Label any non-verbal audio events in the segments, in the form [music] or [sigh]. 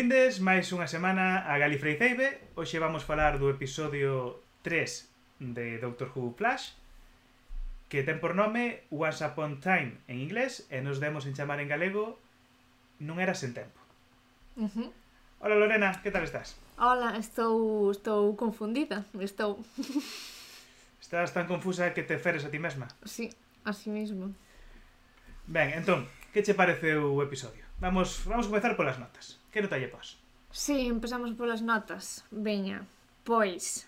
Benvindes máis unha semana a Galifreizeibe. Hoxe vamos falar do episodio 3 de Doctor Who Flash, que ten por nome Once Upon Time en inglés e nos demos en chamar en galego Non era sen tempo. Uh -huh. Hola Lorena, que tal estás? Hola, estou estou confundida, estou. [laughs] Estás tan confusa que te feres a ti mesma. Sí, así mesmo. Ben, entón, que che pareceu o episodio? Vamos, vamos comezar polas notas. Que nota lle pas? Si, sí, empezamos polas notas. Veña, pois...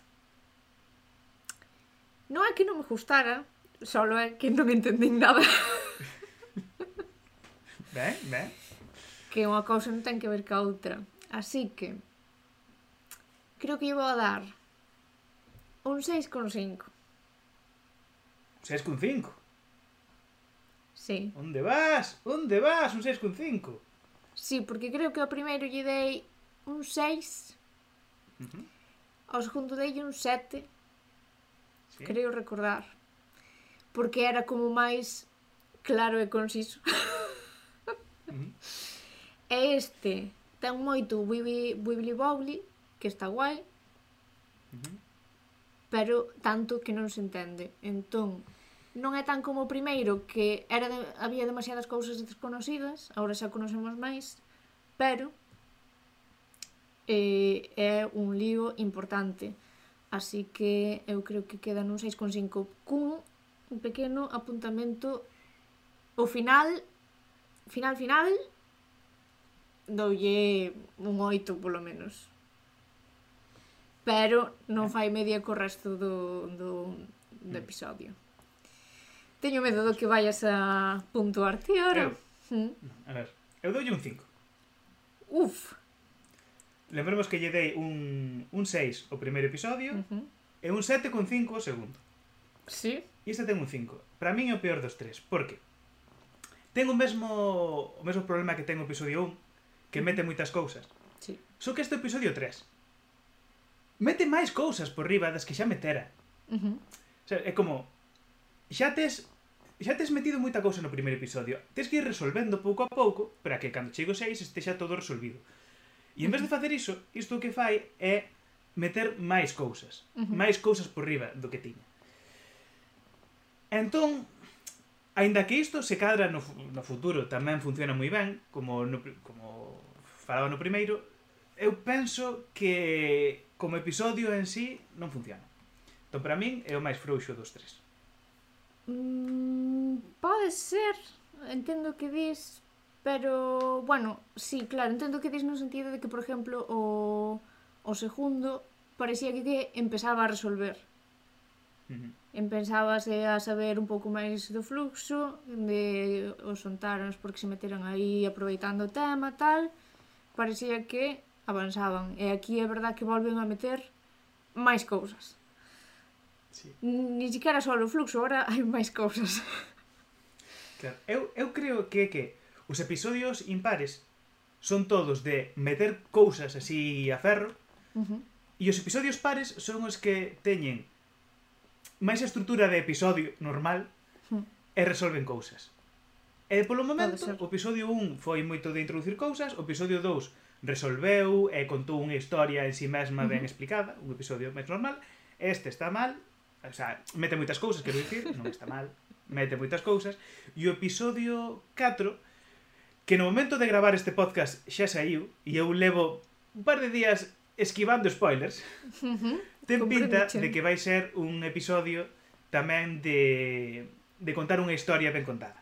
Non é que non me gustara, solo é que non entendín nada. [laughs] ben, ben. Que unha cousa non ten que ver ca outra. Así que... Creo que lle vou a dar un 6,5. 6,5? Sí. Onde vas? Onde vas? Un 6,5. Sí, porque creo que o primeiro lle dei un 6. Uh -huh. Ao segundo dei un 7. Sí. Creo recordar. Porque era como máis claro e conciso. uh -huh. E este ten moito Wibbly Wibbly Wobbly, que está guai. Uh -huh. Pero tanto que non se entende. Entón, non é tan como o primeiro que era de, había demasiadas cousas desconocidas, agora xa conocemos máis, pero eh, é un lío importante. Así que eu creo que quedan un 6,5 cun un pequeno apuntamento o final final final doulle un 8 polo menos. Pero non fai media co resto do, do, do mm. episodio. Teño medo do que vayas a puntuar ti ahora. Eu, mm. a ver, eu doulle un 5. Uf. Lembremos que lle dei un, un 6 o primeiro episodio uh -huh. e un 7,5 o segundo. Sí. E este ten un 5. Para min é o peor dos tres. Por que? Ten o mesmo, o mesmo problema que ten o episodio 1, que mete moitas cousas. Sí. Só que este episodio 3 mete máis cousas por riba das que xa metera. Uh -huh. o sea, é como, xa tes xa tes metido moita cousa no primeiro episodio. Tes que ir resolvendo pouco a pouco para que cando chego seis estexa todo resolvido. E en vez de facer iso, isto o que fai é meter máis cousas. Uh -huh. Máis cousas por riba do que tiña. Entón, aínda que isto se cadra no, no futuro tamén funciona moi ben, como, no, como falaba no primeiro, eu penso que como episodio en sí non funciona. Entón, para min, é o máis frouxo dos tres. Mm, pode ser, entendo que dis, pero, bueno, sí, claro, entendo que dis no sentido de que, por exemplo, o, o segundo parecía que, que empezaba a resolver. Uh -huh. Empezábase a saber un pouco máis do fluxo, de os ontaros porque se meteron aí aproveitando o tema, tal, parecía que avanzaban. E aquí é verdad que volven a meter máis cousas. Sí. Ni siquiera só o fluxo, ahora [laughs] hai máis cousas. Claro. Eu, eu creo que que os episodios impares son todos de meter cousas así a ferro uh -huh. e os episodios pares son os que teñen máis estrutura de episodio normal uh -huh. e resolven cousas. E polo momento, o episodio 1 foi moito de introducir cousas, o episodio 2 resolveu e contou unha historia en si sí mesma ben uh -huh. explicada, un episodio máis normal, este está mal, o sea, mete moitas cousas, quero dicir, non está mal, mete moitas cousas, e o episodio 4, que no momento de gravar este podcast xa saiu, e eu levo un par de días esquivando spoilers, uh -huh. ten pinta de que vai ser un episodio tamén de, de contar unha historia ben contada.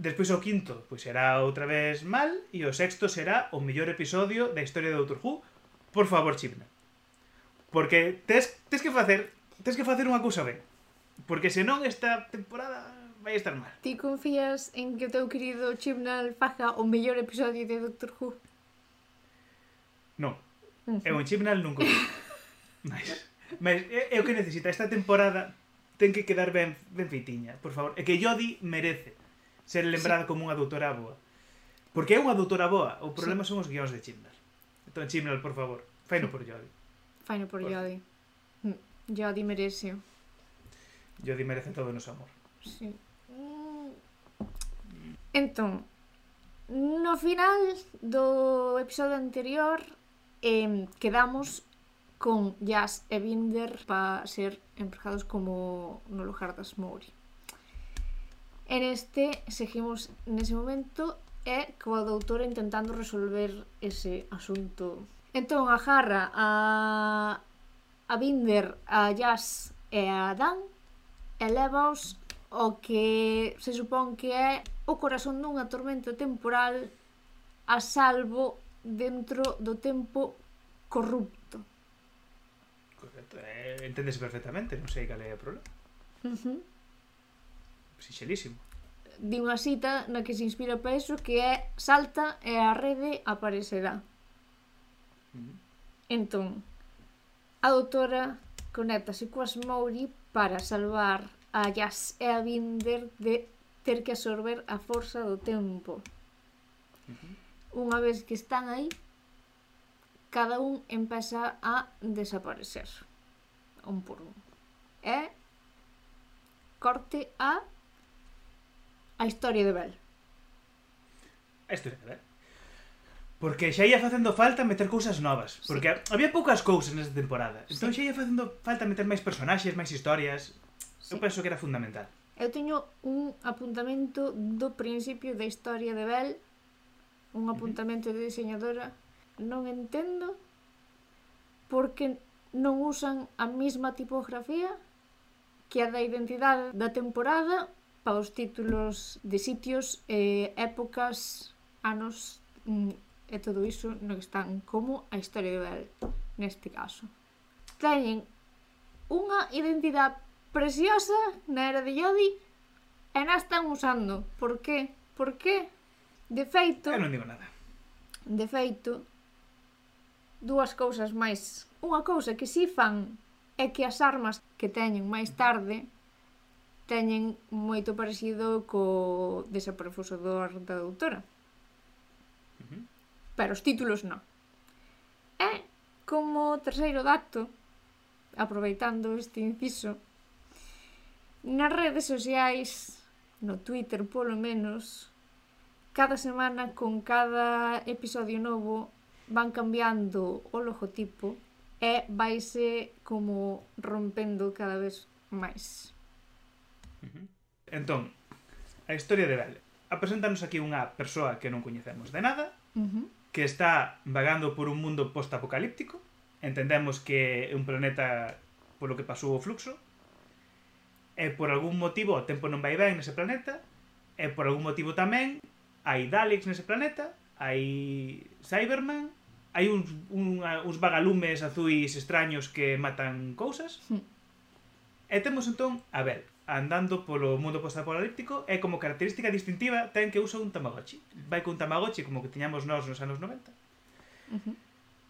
Despois o quinto, pois será outra vez mal, e o sexto será o mellor episodio da historia de Doctor Who, por favor, Chibna. Porque tes, tes que facer tens que facer unha cousa ben. Porque senón esta temporada vai estar mal. Ti confías en que o teu querido Chibnall faja o mellor episodio de Doctor Who? Non. Uh -huh. Eu en Chibnall non confío. mas, mas é, é o que necesita. Esta temporada ten que quedar ben, ben feitiña, por favor. É que Jodie merece ser lembrada sí. como unha doutora boa. Porque é unha doutora boa. O problema sí. son os guións de Chibnall. Entón, Chibnall, por favor, faino por Jodie. Faino por, por... Jodie. Yo a Di merece. Yo Di merece todo o noso amor. Sí. Entón, no final do episodio anterior eh, quedamos con Jazz e Binder para ser empregados como no lugar das Mori. En este seguimos nese momento e coa doutora intentando resolver ese asunto. Entón agarra a a Binder, a Jazz e a Dan elevaos o que se supón que é o corazón dunha tormenta temporal a salvo dentro do tempo corrupto. Correcto. Eh, entendes perfectamente, non sei cal é o problema. Uh -huh. Sinxelísimo. Di unha cita na que se inspira para iso que é salta e a rede aparecerá. Uh -huh. Entón, A doutora conéctase coas Mouri para salvar a Jazz e a Binder de ter que absorber a forza do tempo. Uh -huh. Unha vez que están aí, cada un empeza a desaparecer. Un por un. E corte a a historia de Bel. A historia de Bel. Porque xa ia facendo falta meter cousas novas. Porque sí. había poucas cousas nesta temporada. Entón, sí. Xa ia facendo falta meter máis personaxes, máis historias. Sí. Eu penso que era fundamental. Eu teño un apuntamento do principio da historia de Bell, un apuntamento de diseñadora. Non entendo porque non usan a mesma tipografía que a da identidade da temporada para os títulos de sitios, eh, épocas, anos mm, e todo iso no que están como a historia de Bel, neste caso. Teñen unha identidade preciosa na era de Jodi e na están usando. Por qué? Por qué? De feito... Eu non digo nada. De feito, dúas cousas máis. Unha cousa que si fan é que as armas que teñen máis tarde teñen moito parecido co desaprofusador da doutora. Uh -huh pero os títulos non. E, como terceiro dato, aproveitando este inciso, nas redes sociais, no Twitter polo menos, cada semana con cada episodio novo van cambiando o logotipo e vaise como rompendo cada vez máis. Entón, a historia de Belle. Apresentanos aquí unha persoa que non coñecemos de nada, uh -huh que está vagando por un mundo postapocalíptico. Entendemos que é un planeta polo que pasou o fluxo. E por algún motivo o tempo non vai ben nese planeta. E por algún motivo tamén hai Daleks nese planeta, hai Cyberman, hai uns, un, uns vagalumes azuis extraños que matan cousas. Sí. E temos entón a Bel, andando polo mundo postapocalíptico e como característica distintiva ten que usa un Tamagotchi. Vai cun Tamagotchi como que tiñamos nós nos anos 90. Uh -huh.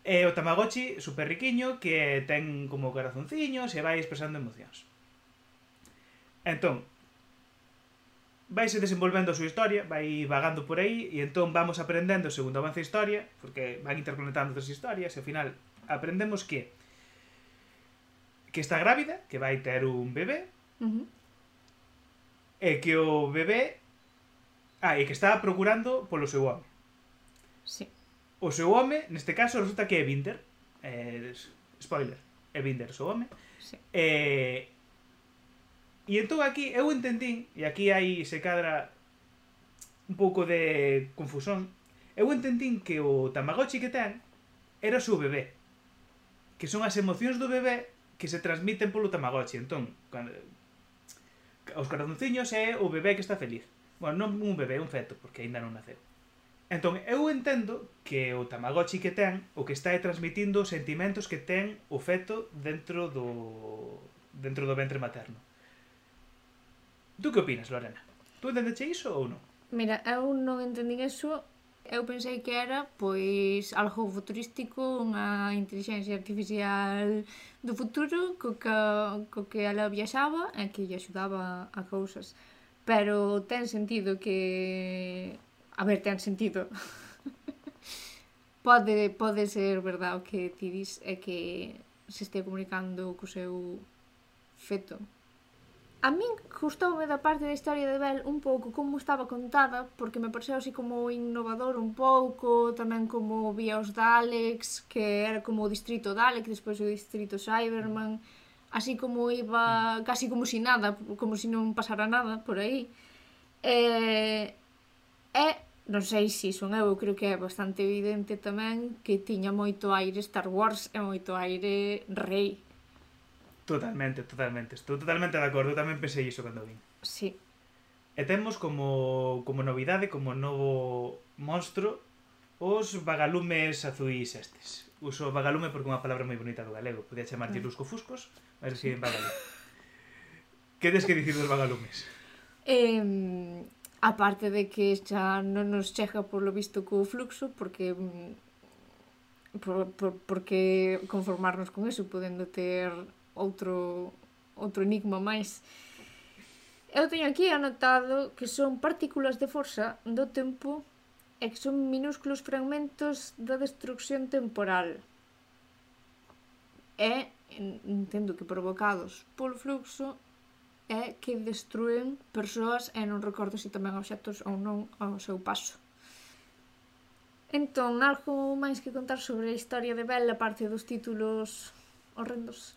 E o Tamagotchi super riquiño que ten como corazonciños e vai expresando emocións. Entón, vaise desenvolvendo a súa historia, vai vagando por aí e entón vamos aprendendo segundo avanza a historia, porque van interconectando outras historias e ao final aprendemos que que está grávida, que vai ter un bebé, uh -huh é que o bebé ah, e que está procurando polo seu home. Sí. O seu home, neste caso, resulta que é Binder. Eh, spoiler. É Binder, o seu home. Sí. Eh, e entón aquí eu entendín, e aquí hai se cadra un pouco de confusión, eu entendín que o Tamagotchi que ten era o seu bebé. Que son as emocións do bebé que se transmiten polo Tamagotchi. Entón, cando, os corazonciños é o bebé que está feliz. Bueno, non un bebé, un feto, porque aínda non naceu. Entón, eu entendo que o Tamagotchi que ten o que está é transmitindo os sentimentos que ten o feto dentro do dentro do ventre materno. Tú que opinas, Lorena? Tú entendeche iso ou non? Mira, eu non entendín iso eu pensei que era pois algo futurístico, unha inteligencia artificial do futuro co que, co que ela viaxaba e que lle axudaba a cousas. Pero ten sentido que... A ver, ten sentido. [laughs] pode, pode ser verdade o que ti dis é que se este comunicando co seu feto. A min gustoume da parte da historia de Bel un pouco como estaba contada, porque me pareceu así como innovador un pouco, tamén como vía os Daleks, que era como o distrito Dalek, despois o distrito Cyberman, así como iba casi como si nada, como si non pasara nada por aí. E, e non sei se son eu, creo que é bastante evidente tamén que tiña moito aire Star Wars e moito aire Rei Totalmente, totalmente. Estou totalmente de acordo. Eu tamén pensei iso cando vin. Sí. E temos como, como novidade, como novo monstro, os vagalumes azuis estes. Uso vagalume porque é unha palabra moi bonita do galego. Podía chamar mm. luscofuscos, mas deciden vagalume. que tes que dicir dos vagalumes? Eh, aparte de que xa non nos chega por lo visto co fluxo, porque mm, por, por, porque conformarnos con eso, podendo ter outro, outro enigma máis. Eu teño aquí anotado que son partículas de forza do tempo e que son minúsculos fragmentos da destrucción temporal. E entendo que provocados polo fluxo é que destruen persoas e non recordo se tamén obxectos ou non ao seu paso. Entón, algo máis que contar sobre a historia de Bell, a parte dos títulos horrendos.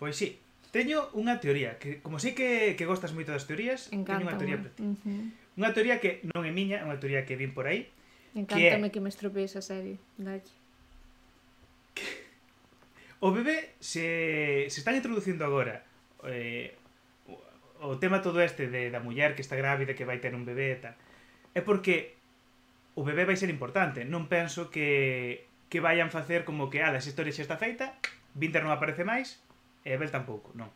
Pois sí, teño unha teoría, que como sei que, que gostas moito das teorías, Encanta, teño unha teoría para ti. Uh -huh. Unha teoría que non é miña, é unha teoría que vin por aí. Encántame que, é... que me estropees a serie, dalle. O bebé se, se están introducindo agora eh, o tema todo este de da muller que está grávida, que vai ter un bebé e tal, é porque o bebé vai ser importante. Non penso que que vayan facer como que, ala, esa historia xa está feita, Winter non aparece máis, e Abel tampouco, non.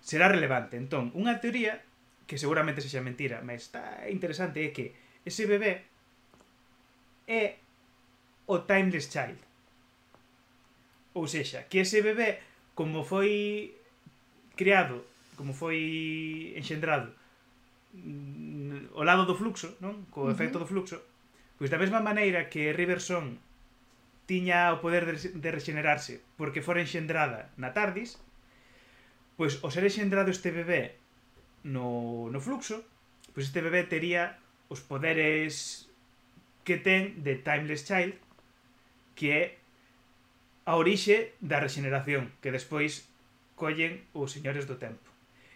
Será relevante. Entón, unha teoría que seguramente sexa mentira, mas está interesante é que ese bebé é o Timeless Child. Ou sexa, que ese bebé, como foi criado, como foi enxendrado mm, o lado do fluxo, non? Co efecto uh -huh. do fluxo, pois da mesma maneira que Riverson tiña o poder de rexenerarse porque fora enxendrada na TARDIS, pois o ser enxendrado este bebé no, no fluxo, pois este bebé tería os poderes que ten de Timeless Child, que é a orixe da rexeneración, que despois collen os señores do tempo.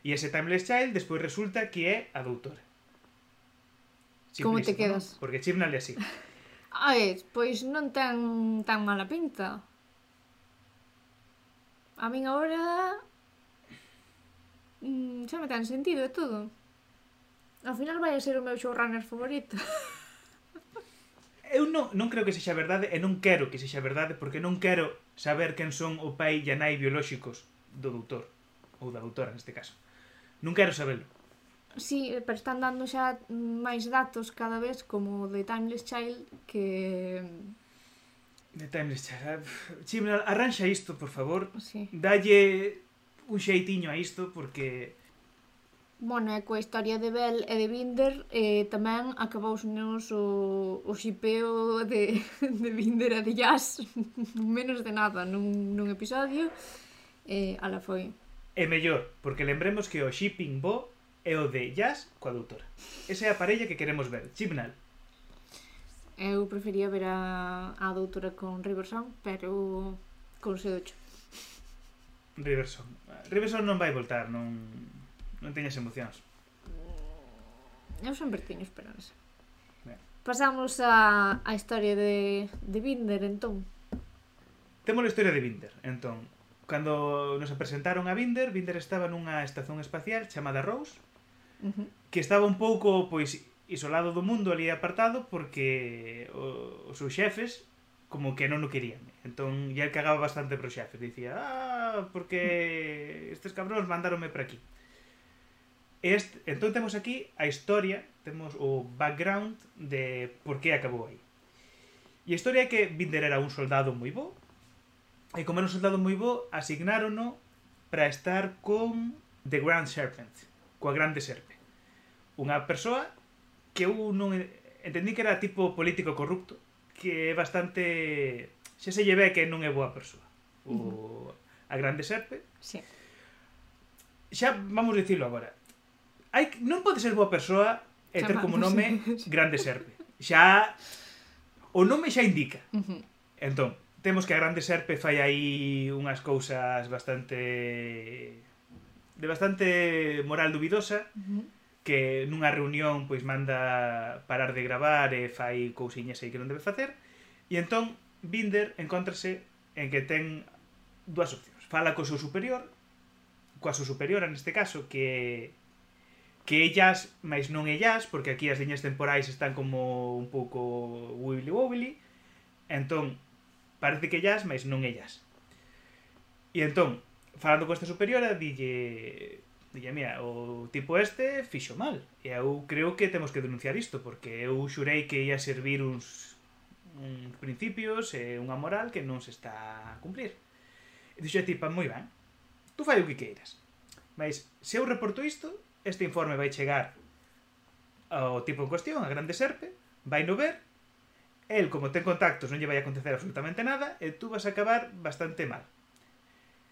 E ese Timeless Child despois resulta que é a doutora. Como te quedas? ¿no? Porque Chibnall é así. [laughs] Ai, pois non ten tan mala pinta. A min agora mm, xa me ten sentido e todo. Ao final vai a ser o meu showrunner favorito. [laughs] Eu non, non creo que sexa verdade e non quero que sexa verdade porque non quero saber quen son o pai e a nai biolóxicos do doutor ou da doutora neste caso. Non quero sabelo Sí, eh, pero están dando xa máis datos cada vez como de Timeless Child que mm, de Timeless Child. Ah, sí, arranxa isto, por favor. Sí. Dalle un xeitiño a isto porque Bueno, e coa historia de Bel e de Binder eh, tamén acabouse nos o, o xipeo de, [laughs] de Binder e de Jazz [laughs] menos de nada nun, nun episodio eh, ala foi. É mellor, porque lembremos que o shipping bo e o de Jazz coa doutora. Esa é a parella que queremos ver. Chimnal. Eu prefería ver a, a doutora con Riverson, pero con Sedocho. Riverson. Riverson non vai voltar, non, non teñas emocións. Eu sempre teño esperanza. Ben. Pasamos a, a historia de, de Binder, entón. Temos a historia de Binder, entón. Cando nos presentaron a Binder, Binder estaba nunha estación espacial chamada Rose, uh -huh. que estaba un pouco pois isolado do mundo ali apartado porque o, os seus xefes como que non o querían. Entón, ya cagaba bastante pro xefe. Dicía, ah, porque estes cabróns mandaronme para aquí. Este, entón temos aquí a historia, temos o background de por que acabou aí. E a historia é que Binder era un soldado moi bo, e como era un soldado moi bo, asignárono para estar con The Grand Serpent, coa Grande Serpent unha persoa que eu non entendí que era tipo político corrupto, que é bastante xa se lle ve que non é boa persoa. O a grande serpe. Sí. Xa vamos dicilo agora. Hai non pode ser boa persoa e ter como nome [laughs] grande serpe. Xa o nome xa indica. Uh. Entón, temos que a grande serpe fai aí unhas cousas bastante de bastante moral dubidosa. Uh -huh que nunha reunión pois manda parar de gravar e fai cousiñas aí que non debe facer e entón Binder encóntrase en que ten dúas opcións fala co seu superior coa súa superiora neste caso que que ellas, máis non ellas, porque aquí as liñas temporais están como un pouco wibbly wobbly, entón, parece que ellas, máis non ellas. E entón, falando con esta superiora, dille Dille, mira, o tipo este fixo mal. E eu creo que temos que denunciar isto, porque eu xurei que ia servir uns, uns principios e unha moral que non se está a cumplir. E dixo a tipa, moi ben, tú fai o que queiras. Mas se eu reporto isto, este informe vai chegar ao tipo en cuestión, a grande serpe, vai no ver, el, como ten contactos, non lle vai acontecer absolutamente nada, e tú vas a acabar bastante mal.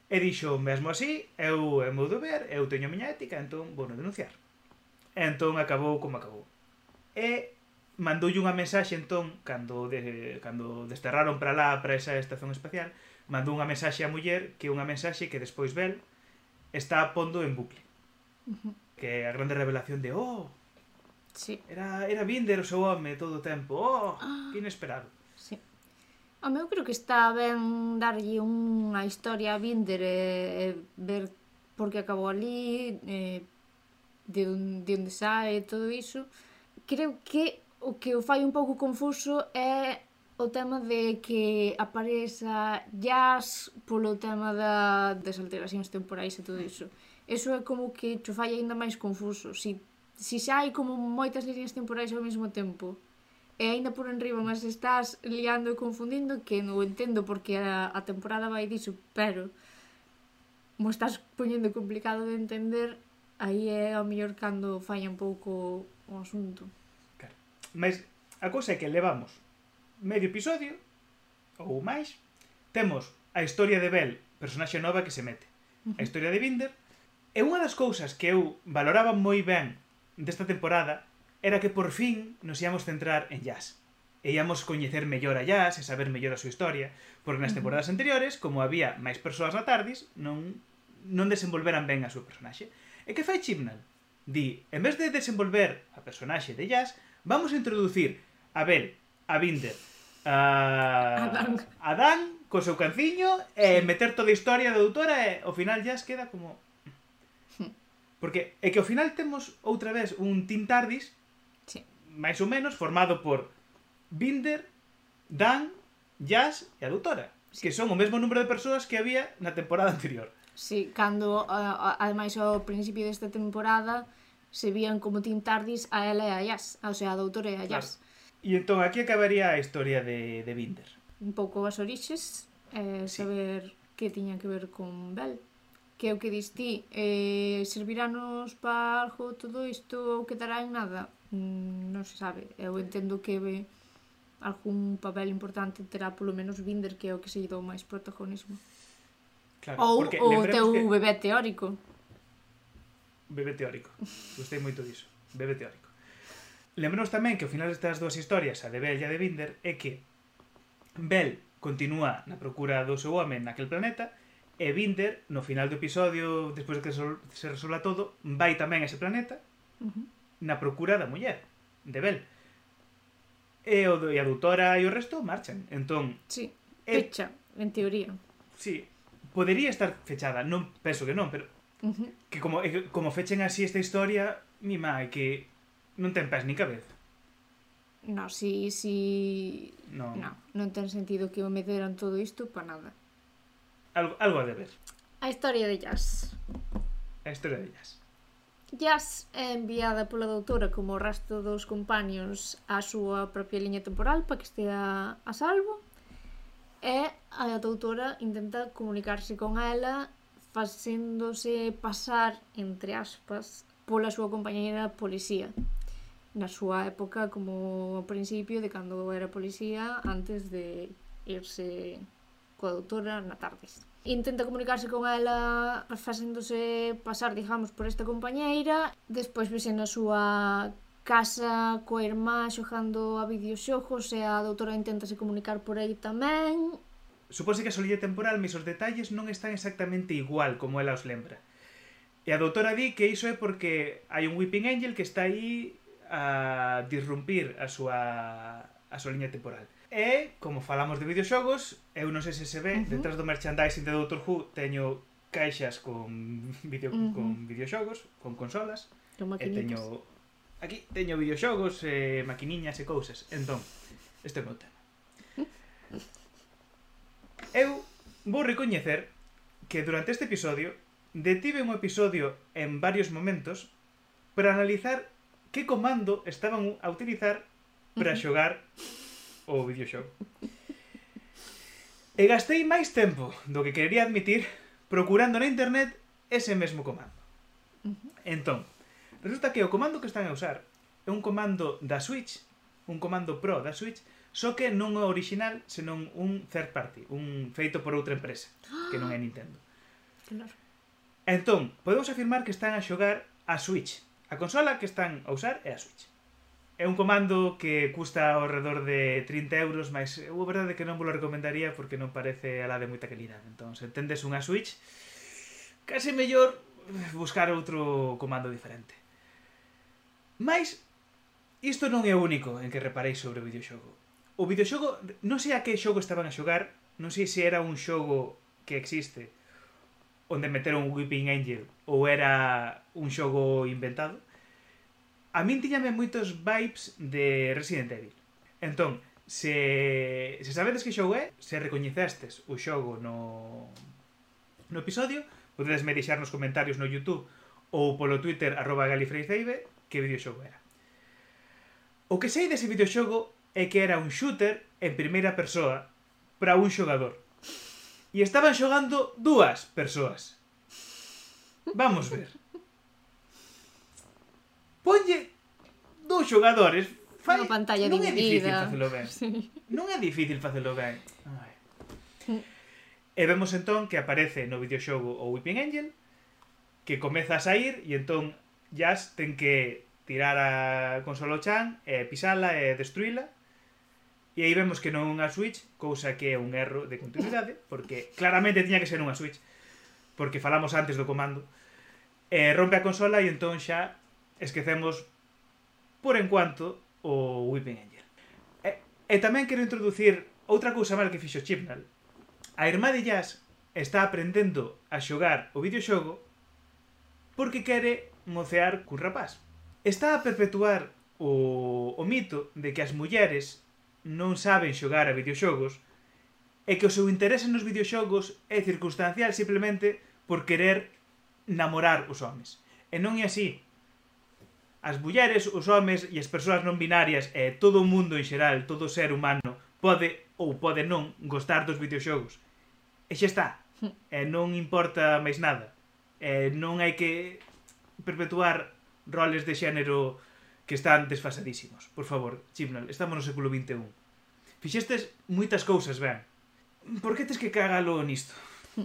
E dixo, mesmo así, eu é meu deber, eu teño a miña ética, entón vou denunciar. E entón acabou como acabou. E mandoulle unha mensaxe entón, cando, de, cando desterraron para lá, para esa estación espacial, mandou unha mensaxe á muller, que é unha mensaxe que despois vel está pondo en bucle. Que é a grande revelación de, oh, sí. era, era Binder o seu home todo o tempo, oh, que inesperado. A meu creo que está ben darlle unha historia a Binder e, e ver por que acabou ali, e, de, un, de onde sae e todo iso. Creo que o que o fai un pouco confuso é o tema de que apareza jazz polo tema da, das alteracións temporais e todo iso. Eso é como que cho fai aínda máis confuso. Si, si xa hai como moitas líneas temporais ao mesmo tempo, e aínda por enriba mas estás liando e confundindo que non entendo porque a, a temporada vai diso, pero mo estás poñendo complicado de entender aí é ao mellor cando falla un pouco o asunto claro. mas a cousa é que levamos medio episodio ou máis temos a historia de Bel personaxe nova que se mete a historia de Binder é unha das cousas que eu valoraba moi ben desta temporada era que por fin nos íamos centrar en jazz. E íamos coñecer mellor a jazz e saber mellor a súa historia, porque nas temporadas anteriores, como había máis persoas na Tardis, non non desenvolveran ben a súa personaxe. E que fai Chibnall? Di, en vez de desenvolver a personaxe de jazz, vamos a introducir a Bel, a Binder, a... Adán. Dan co seu canciño e meter toda a historia da doutora e ao final jazz queda como... Hm. Porque é que ao final temos outra vez un Tim Tardis máis ou menos, formado por Binder, Dan, Jazz e a Doutora, sí. que son o mesmo número de persoas que había na temporada anterior. Sí, cando, a, a, ademais, ao principio desta temporada se vían como Tim Tardis a ela e a Jazz, o sea, a Doutora e a Jazz. Claro. E entón, aquí acabaría a historia de, de Binder. Un pouco as orixes, eh, sí. saber que tiña que ver con Bell que é o que dis ti eh, serviranos para algo todo isto ou quedará en nada Mm, non se sabe. Eu entendo que ve algún papel importante terá polo menos Binder, que é o que se lle dou máis protagonismo. Claro, ou o teu que... bebé teórico. Bebé teórico. Gostei moito diso. Bebé teórico. Lembramos tamén que ao final destas dúas historias, a de Bell e a de Binder, é que Bell continúa na procura do seu home naquel planeta e Binder, no final do episodio, despois de que se resolva todo, vai tamén a ese planeta uh -huh na procura da muller, de Bel. E, o, e a doutora e o resto marchan. Entón, sí, fecha, en teoría. Sí, podería estar fechada, non penso que non, pero uh -huh. que como como fechen así esta historia, mi má, que non ten pés ni cabeza. No, si, si... No. no, non ten sentido que o meteran todo isto para nada. Algo, algo a deber. A historia de jazz. A historia de jazz. Jazz é enviada pola doutora como o resto dos compaños á súa propia liña temporal para que estea a salvo. E a doutora intenta comunicarse con ela facéndose pasar, entre aspas, pola súa compañeira policía. Na súa época como ao principio de cando era policía antes de irse coa doutora na tardes. Intenta comunicarse con ela facéndose pasar, digamos, por esta compañeira, despois vese na súa casa coa irmá xogando a videoxogos e a doutora intentase comunicar por aí tamén. Supose que a solidez temporal, mis os detalles non están exactamente igual como ela os lembra. E a doutora di que iso é porque hai un Weeping Angel que está aí a disrumpir a súa a súa liña temporal. E, como falamos de videoxogos, eu non sei se se ve, uh -huh. detrás do merchandising de Doctor Who teño caixas con [laughs] video uh -huh. con videoxogos, con consolas, e teño aquí teño videoxogos, e maquiniñas e cousas. Entón, este é o meu tema. [laughs] Eu vou recoñecer que durante este episodio detive un episodio en varios momentos para analizar que comando estaban a utilizar para xogar uh -huh o videoxogo. E gastei máis tempo do que querería admitir procurando na internet ese mesmo comando. Entón, resulta que o comando que están a usar é un comando da Switch, un comando Pro da Switch, só que non é original, senón un third party, un feito por outra empresa, que non é ah! Nintendo. Claro. Entón, podemos afirmar que están a xogar a Switch. A consola que están a usar é a Switch. É un comando que custa ao redor de 30 euros, mas eu a verdade é que non vos recomendaría porque non parece ala de moita calidade. Entón, se tendes unha Switch, case mellor buscar outro comando diferente. Mas, isto non é o único en que reparei sobre o videoxogo. O videoxogo, non sei a que xogo estaban a xogar, non sei se era un xogo que existe onde meteron un Weeping Angel ou era un xogo inventado, a min tiñame moitos vibes de Resident Evil. Entón, se, se sabedes que xogo é, se recoñecestes o xogo no, no episodio, podedes me deixar nos comentarios no YouTube ou polo Twitter arroba galifreiceibe que videoxogo era. O que sei dese videoxogo é que era un shooter en primeira persoa para un xogador. E estaban xogando dúas persoas. Vamos ver ponlle dous xogadores fai, unha pantalla non é difícil facelo ben [laughs] sí. non é difícil facelo ben Ai. Mm. e vemos entón que aparece no videoxogo o Weeping Angel que comeza a sair e entón Jazz ten que tirar a consola Chan e pisala e destruíla E aí vemos que non é unha Switch, cousa que é un erro de continuidade, porque claramente tiña que ser unha Switch, porque falamos antes do comando. E rompe a consola e entón xa esquecemos por enquanto o Weeping Angel. E, e tamén quero introducir outra cousa mal que fixo Chibnall. A irmá de Jazz está aprendendo a xogar o videoxogo porque quere mocear cun rapaz. Está a perpetuar o, o mito de que as mulleres non saben xogar a videoxogos e que o seu interese nos videoxogos é circunstancial simplemente por querer namorar os homes. E non é así as mulleres, os homes e as persoas non binarias e todo o mundo en xeral, todo ser humano pode ou pode non gostar dos videoxogos. E xa está. [laughs] E non importa máis nada. E non hai que perpetuar roles de xénero que están desfasadísimos. Por favor, Chibnall, estamos no século XXI. Fixestes moitas cousas ben. Por que tes que cagalo nisto? [laughs]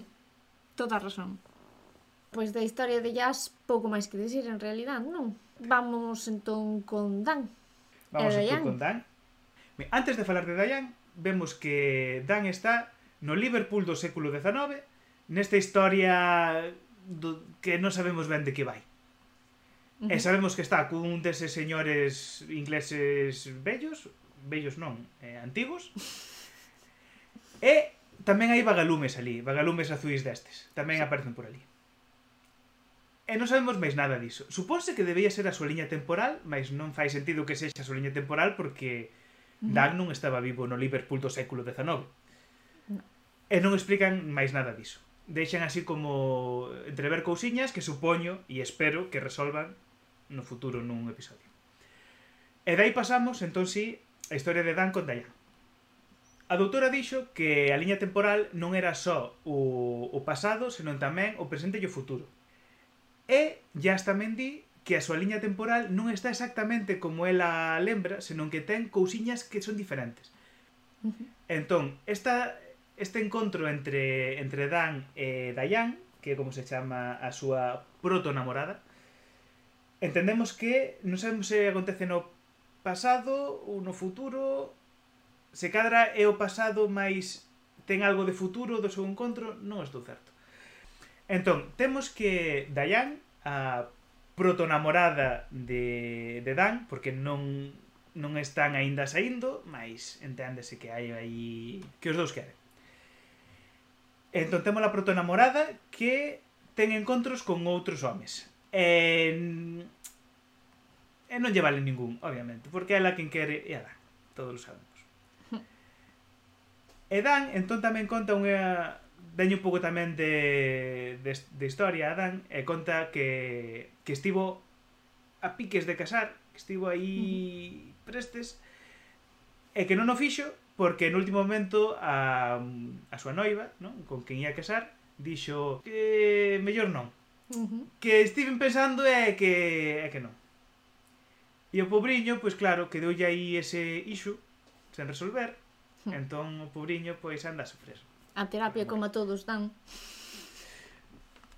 Toda razón. Pois da historia de jazz pouco máis que decir en realidad, non? Vamos entón con Dan. Vamos eh, entón con Dan. Antes de falar de Dayan, vemos que Dan está no Liverpool do século XIX, nesta historia do, que non sabemos ben de que vai. Uh -huh. E sabemos que está cun deses señores ingleses bellos, bellos non, eh, antigos, e tamén hai vagalumes ali, vagalumes azuis destes, tamén sí. aparecen por ali. E non sabemos máis nada diso. Supónse que debía ser a súa liña temporal, mas non fai sentido que sexa a súa liña temporal porque uh. Dan non estaba vivo no Liverpool do século XIX. No. E non explican máis nada diso. Deixan así como entrever cousiñas que supoño e espero que resolvan no futuro nun episodio. E dai pasamos, entón sí, a historia de Dan con Diane. A doutora dixo que a liña temporal non era só o, o pasado, senón tamén o presente e o futuro e Jazz tamén di que a súa liña temporal non está exactamente como ela lembra, senón que ten cousiñas que son diferentes. Uh -huh. Entón, esta, este encontro entre, entre Dan e Dayan, que é como se chama a súa proto-namorada, entendemos que non sabemos se acontece no pasado ou no futuro, se cadra é o pasado máis ten algo de futuro do seu encontro, non estou certo. Entón, temos que Dayan, a protonamorada de, de Dan, porque non non están aínda saindo, mas enténdese que hai aí que os dous queren. Entón temos a protonamorada que ten encontros con outros homes. E, e non lle vale ningún, obviamente, porque é ela quen quere e a Dan, todos lo sabemos. [laughs] e Dan, entón tamén conta unha Deño un pouco tamén de, de, de historia Adán e conta que, que estivo a piques de casar, que estivo aí uh -huh. prestes e que non o fixo porque no último momento a, a súa noiva, non? con quen ia casar, dixo que mellor non. Uh -huh. Que estiven pensando é que é que non. E o pobriño, pois claro, quedou aí ese iso sen resolver. Uh -huh. Entón o pobriño pois anda a sofrer. A terapia como a todos dan.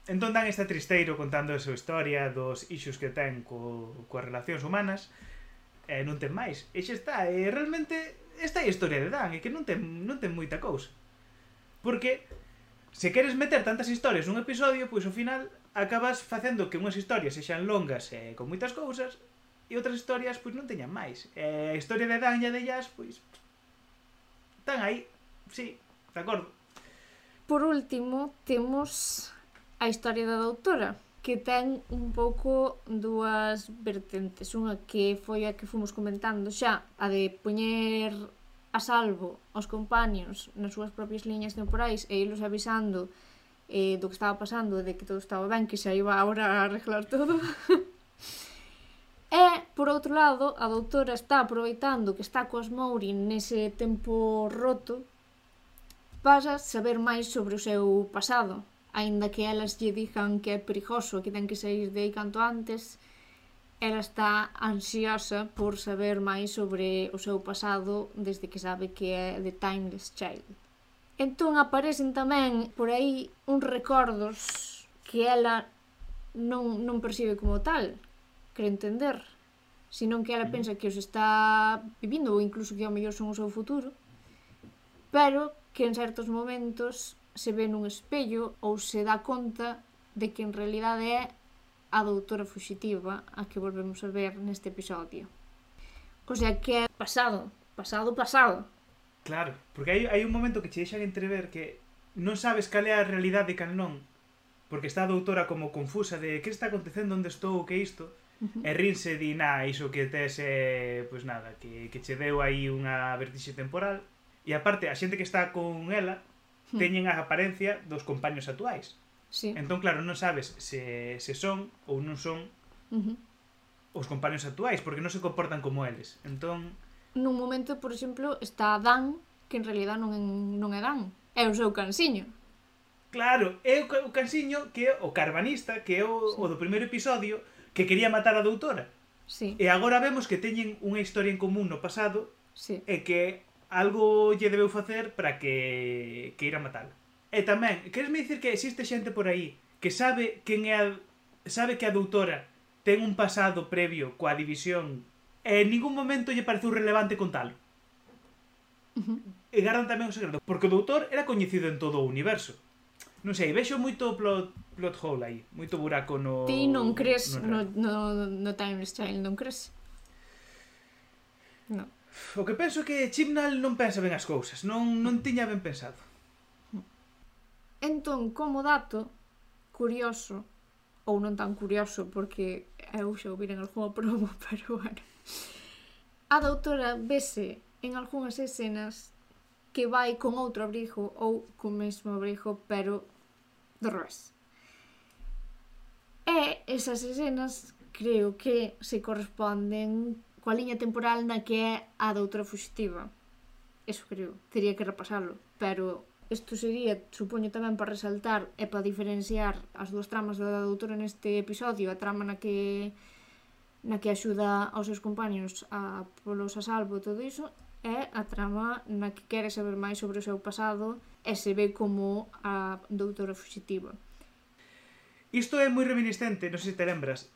Entón dan este tristeiro contando a súa historia dos ixos que ten co, coas relacións humanas e non ten máis. E xa está, e realmente esta é a historia de Dan, e que non ten, non ten moita cousa. Porque se queres meter tantas historias nun episodio, pois ao final acabas facendo que unhas historias sexan longas e con moitas cousas e outras historias pois non teñan máis. E a historia de Dan e de Jazz, pois están aí, sí, de acordo. Por último, temos a historia da doutora, que ten un pouco dúas vertentes. Unha que foi a que fomos comentando xa, a de poñer a salvo aos companions nas súas propias liñas temporais e ilos avisando eh, do que estaba pasando, de que todo estaba ben, que xa iba agora a arreglar todo. [laughs] e, por outro lado, a doutora está aproveitando que está coas Mourin nese tempo roto para saber máis sobre o seu pasado, aínda que elas lle digan que é perigoso, que ten que sair de aí canto antes, ela está ansiosa por saber máis sobre o seu pasado desde que sabe que é The Timeless Child. Entón aparecen tamén por aí uns recordos que ela non, non percibe como tal, quer entender, senón que ela pensa que os está vivindo ou incluso que ao mellor son o seu futuro, pero que en certos momentos se ve nun espello ou se dá conta de que en realidade é a doutora fuxitiva a que volvemos a ver neste episodio. O sea que é pasado, pasado, pasado. Claro, porque hai, hai un momento que che deixan entrever que non sabes cal é a realidade e cal non, porque está a doutora como confusa de que está acontecendo, onde estou, que isto, uh -huh. e rinse di, na, iso que tes, eh, pois nada, que, que che deu aí unha vertixe temporal, E aparte, a xente que está con ela hmm. teñen a apariencia dos compaños actuais. Sí. Entón, claro, non sabes se, se son ou non son uh -huh. os compaños actuais, porque non se comportan como eles. Entón... Nun momento, por exemplo, está Dan, que en realidad non, non é Dan, é o seu cansiño. Claro, é o, o cansiño que é o carbanista, que é o, sí. o do primeiro episodio, que quería matar a doutora. Sí. E agora vemos que teñen unha historia en común no pasado sí. e que algo lle debeu facer para que, que ir a matar. E tamén, queresme dicir que existe xente por aí que sabe quen é a, sabe que a doutora ten un pasado previo coa división e en ningún momento lle pareceu relevante contalo. Uh -huh. E gardan tamén o segredo, porque o doutor era coñecido en todo o universo. Non sei, vexo moito plot, plot hole aí, moito buraco no... Ti non crees no, no, no, no time style, non crees? Non. O que penso é que Chibnall non pensa ben as cousas, non, non tiña ben pensado. Entón, como dato, curioso, ou non tan curioso, porque eu xa o en algunha promo, [laughs] pero bueno. A doutora vese en algunhas escenas que vai con outro abrigo ou co mesmo abrigo, pero de revés. E esas escenas creo que se corresponden coa liña temporal na que é a doutora fugitiva. fuxitiva. Eso creo, teria que repasalo, pero Isto sería, supoño tamén para resaltar e para diferenciar as dúas tramas da doutora neste episodio, a trama na que na que axuda aos seus compañeros a polos a salvo e todo iso, é a trama na que quere saber máis sobre o seu pasado e se ve como a doutora fuxitiva. Isto é moi reminiscente, non sei se te lembras,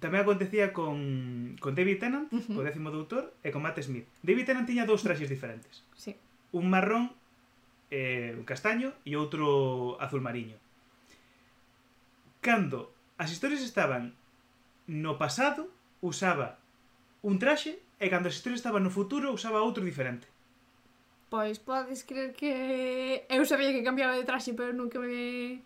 Tamén acontecía con, con David Tennant, uh -huh. o décimo doutor, e con Matt Smith. David Tennant tiña dous traxes diferentes. Sí. Un marrón, eh, un castaño e outro azul mariño. Cando as historias estaban no pasado, usaba un traxe, e cando as historias estaban no futuro, usaba outro diferente. Pois podes creer que eu sabía que cambiaba de traxe, pero nunca me...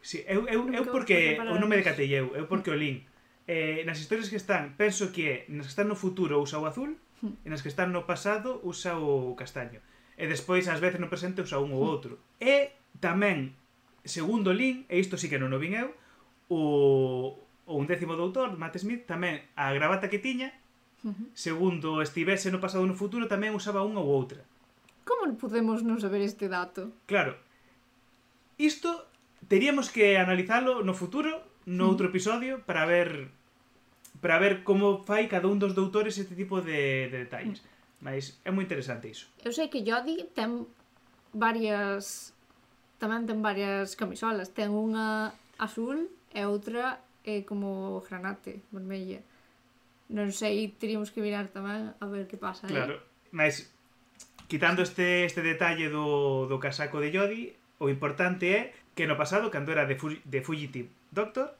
Sí, eu, eu, eu porque eu non me decatei eu, eu porque o link eh, nas historias que están, penso que nas que están no futuro usa o azul e nas que están no pasado usa o castaño. E despois, ás veces, no presente usa un ou outro. E tamén, segundo Lin, e isto sí que non o vin eu, o, o un décimo doutor, Matt Smith, tamén a gravata que tiña, segundo estivese no pasado ou no futuro, tamén usaba unha ou outra. Como podemos non saber este dato? Claro. Isto teríamos que analizalo no futuro no outro episodio para ver para ver como fai cada un dos doutores este tipo de, de detalles. Mas é moi interesante iso. Eu sei que Jodi ten varias tamén ten varias camisolas, ten unha azul e outra é como granate, vermella. Non sei, teríamos que mirar tamén a ver que pasa. Eh. Claro, eh? mas quitando este este detalle do, do casaco de Jodi, o importante é que no pasado, cando era de, de Fugitive, Doctor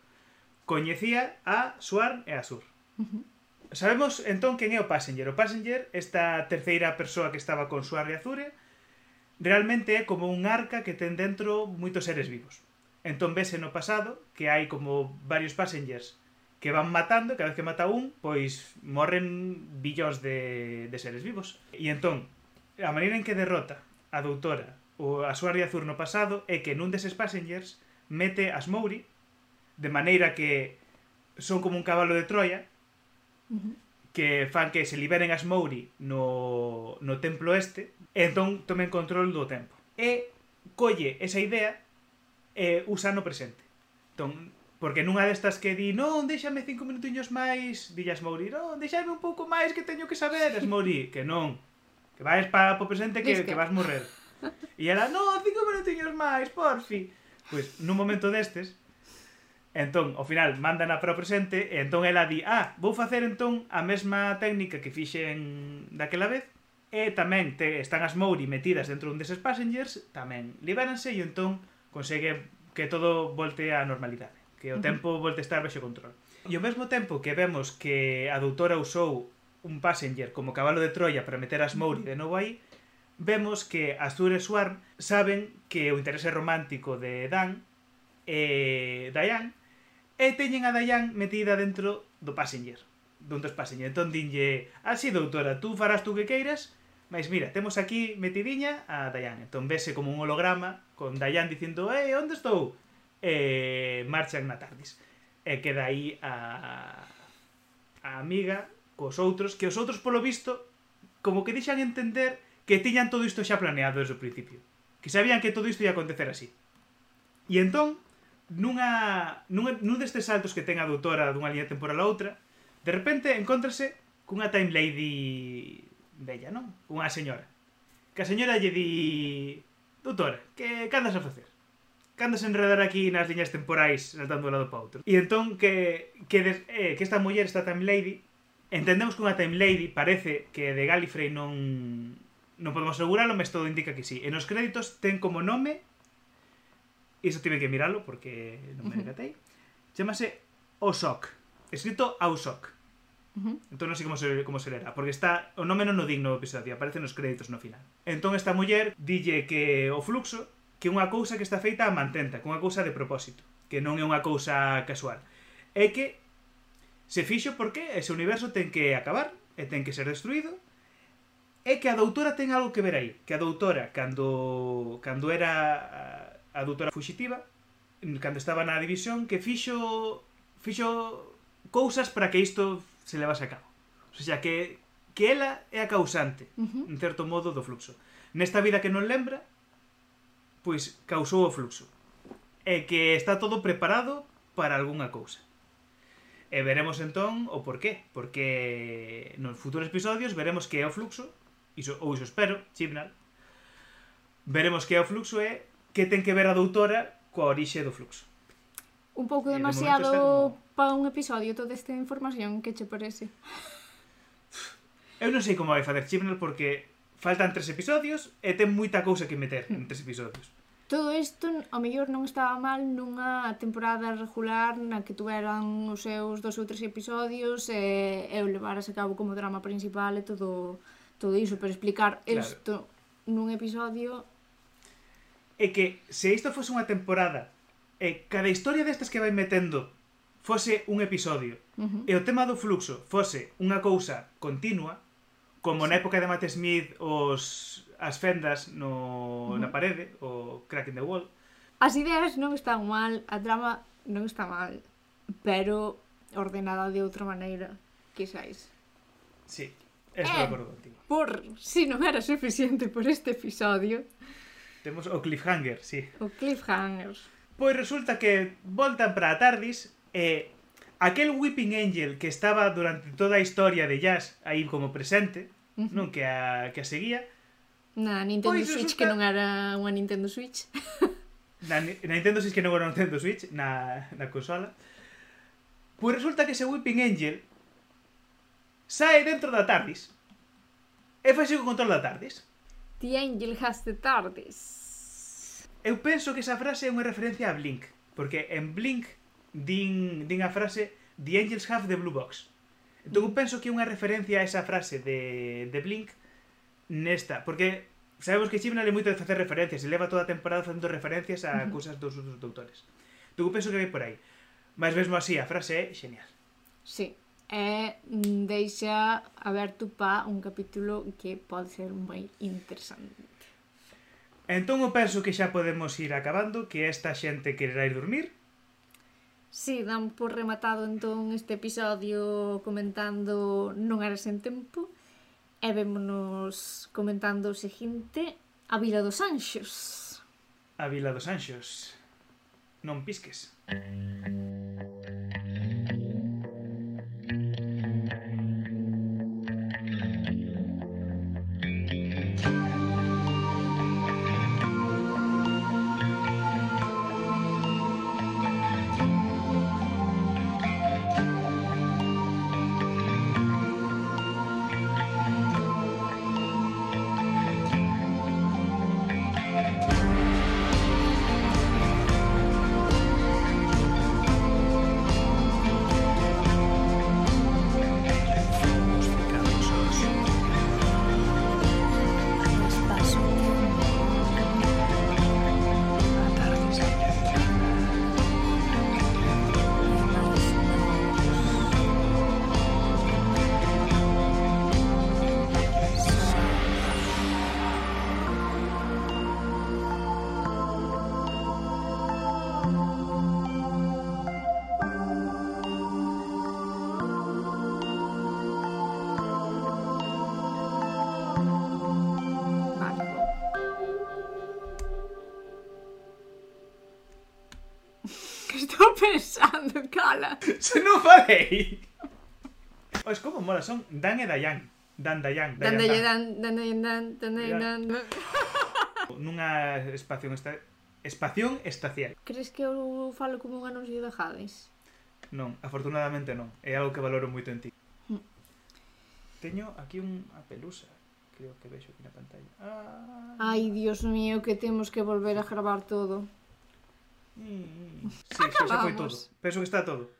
coñecía a Swarm e a Sur. Uh -huh. Sabemos entón quen é o Passenger. O Passenger, esta terceira persoa que estaba con Swarm e Azure, realmente é como un arca que ten dentro moitos seres vivos. Entón vese no pasado que hai como varios Passengers que van matando, cada vez que mata un, pois morren billóns de, de seres vivos. E entón, a maneira en que derrota a doutora o a súa Azur no pasado é que nun deses Passengers mete as Mouri, de maneira que son como un cabalo de Troia uh -huh. que fan que se liberen as Mouri no, no templo este e entón tomen control do tempo. E colle esa idea e usa no presente. Entón, porque nunha destas que di non, déxame cinco minutiños máis dillas Mouri, non, déxame un pouco máis que teño que saber, es Mouri, que non que vais para o presente que, que vas morrer [laughs] e ela, non, cinco minutiños máis, porfi pois nun momento destes Entón, ao final, mandana para o presente e entón ela di, ah, vou facer entón a mesma técnica que fixen daquela vez e tamén te, están as Mouri metidas dentro dun deses passengers, tamén libéranse e entón consegue que todo volte á normalidade, que o tempo volte a estar baixo control. E ao mesmo tempo que vemos que a doutora usou un passenger como cabalo de Troia para meter as Mouri de novo aí, vemos que Azur e Swarm saben que o interese romántico de Dan e Diane e teñen a Dayan metida dentro do passenger, dun dos passenger. Entón dinlle, así doutora, tú farás tú que queiras, Mas mira, temos aquí metidiña a Dayan. Entón vese como un holograma con Dayan dicindo, "Eh, onde estou?" E marchan na TARDIS. E queda aí a a amiga cos outros, que os outros polo visto como que deixan entender que tiñan todo isto xa planeado desde o principio, que sabían que todo isto ia acontecer así. E entón nunha, nunha, nun destes saltos que ten a doutora dunha liña temporal a outra, de repente encontrase cunha Time Lady bella, non? Unha señora. Que a señora lle di... Doutora, que candas a facer? Candas a enredar aquí nas liñas temporais saltando de lado para outro. E entón que, que, des, eh, que esta muller, esta Time Lady, entendemos que unha Time Lady parece que de Gallifrey non non podemos asegurarlo, mas todo indica que sí. E nos créditos ten como nome Iso tive que miralo porque non me recatei. Chámase Osok. Escrito Ausok. Uh -huh. Entón non sei como se, como se lera Porque está o nome non no digno o episodio aparece nos créditos no final Entón esta muller dille que o fluxo Que é unha cousa que está feita a mantenta Que unha cousa de propósito Que non é unha cousa casual É que se fixo porque ese universo ten que acabar E ten que ser destruído é que a doutora ten algo que ver aí Que a doutora cando, cando era a doutora Fuxitiva, cando estaba na división, que fixo fixo cousas para que isto se levase a cabo. O sea, que, que ela é a causante, uh -huh. en certo modo, do fluxo. Nesta vida que non lembra, pois causou o fluxo. E que está todo preparado para algunha cousa. E veremos entón o porqué, porque nos futuros episodios veremos que é o fluxo, iso, ou iso espero, Chibnall, veremos que é o fluxo e que ten que ver a doutora coa orixe do fluxo. Un pouco eh, demasiado de como... para un episodio toda esta información que che parece. Eu non sei como vai facer Chibnall porque faltan tres episodios e ten moita cousa que meter en tres episodios. Todo isto, ao mellor, non estaba mal nunha temporada regular na que tuveran os seus dos ou tres episodios e eu levaras a cabo como drama principal e todo, todo iso, pero explicar isto claro. nun episodio é que se isto fose unha temporada e cada historia destas que vai metendo fose un episodio uh -huh. e o tema do fluxo fose unha cousa continua como na época de Matt Smith os as fendas no uh -huh. na parede o crack in the wall as ideas non están mal a trama non está mal pero ordenada de outra maneira quizáis sí, estou eh, de acordo contigo por si non era suficiente por este episodio Temos o cliffhanger, sí. O cliffhanger. Pois resulta que voltan para Tardis e aquel Weeping Angel que estaba durante toda a historia de Jazz aí como presente, uh -huh. non que a, que a seguía, Na Nintendo pois Switch resulta... que non era unha Nintendo Switch. [laughs] na, na Nintendo Switch que non era unha Nintendo Switch, na, na consola. Pois resulta que ese Weeping Angel sae dentro da TARDIS e fai o control da TARDIS. The Angel Has the TARDIS. Eu penso que esa frase é unha referencia a Blink, porque en Blink din, din a frase The Angels Have the Blue Box. Entón, eu mm. penso que é unha referencia a esa frase de, de Blink nesta, porque sabemos que Chibnall é moito de facer referencias e leva toda a temporada facendo referencias a cousas dos outros doutores. Entón, eu penso que vai por aí. Mas mesmo así, a frase é genial. Sí e mm, deixa aberto pa un capítulo que pode ser moi interesante. Entón eu penso que xa podemos ir acabando, que esta xente quererá ir dormir. Si, sí, dan por rematado entón este episodio comentando non era sen tempo e vémonos comentando o seguinte a Vila dos Anxos. A Vila dos Anxos. Non pisques. Mm -hmm. mola. [laughs] Se non falei. Pois como mola, son Dan e Dayan. Dan Dayan, Dan Dayan, Dan, Dayan, Dan, Dan Dayan, Dan. [laughs] Nunha espación esta... espación estacial. Crees que eu falo como un anuncio de Hades? Non, afortunadamente non. É algo que valoro moito en ti. Mm. Teño aquí unha pelusa creo que vexo aquí na pantalla. Ah... Ai, Dios mío, que temos que volver a gravar todo. Mm. Sí, sí, xa foi todo. Penso que está todo.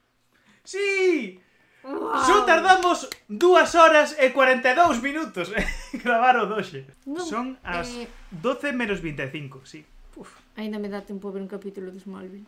Sí! Wow. Só tardamos 2 horas e 42 minutos en [laughs] gravar o doxe. Non, Son as eh... 12 menos 25, sí. Uf. Ainda me dá tempo a ver un capítulo de Smallville.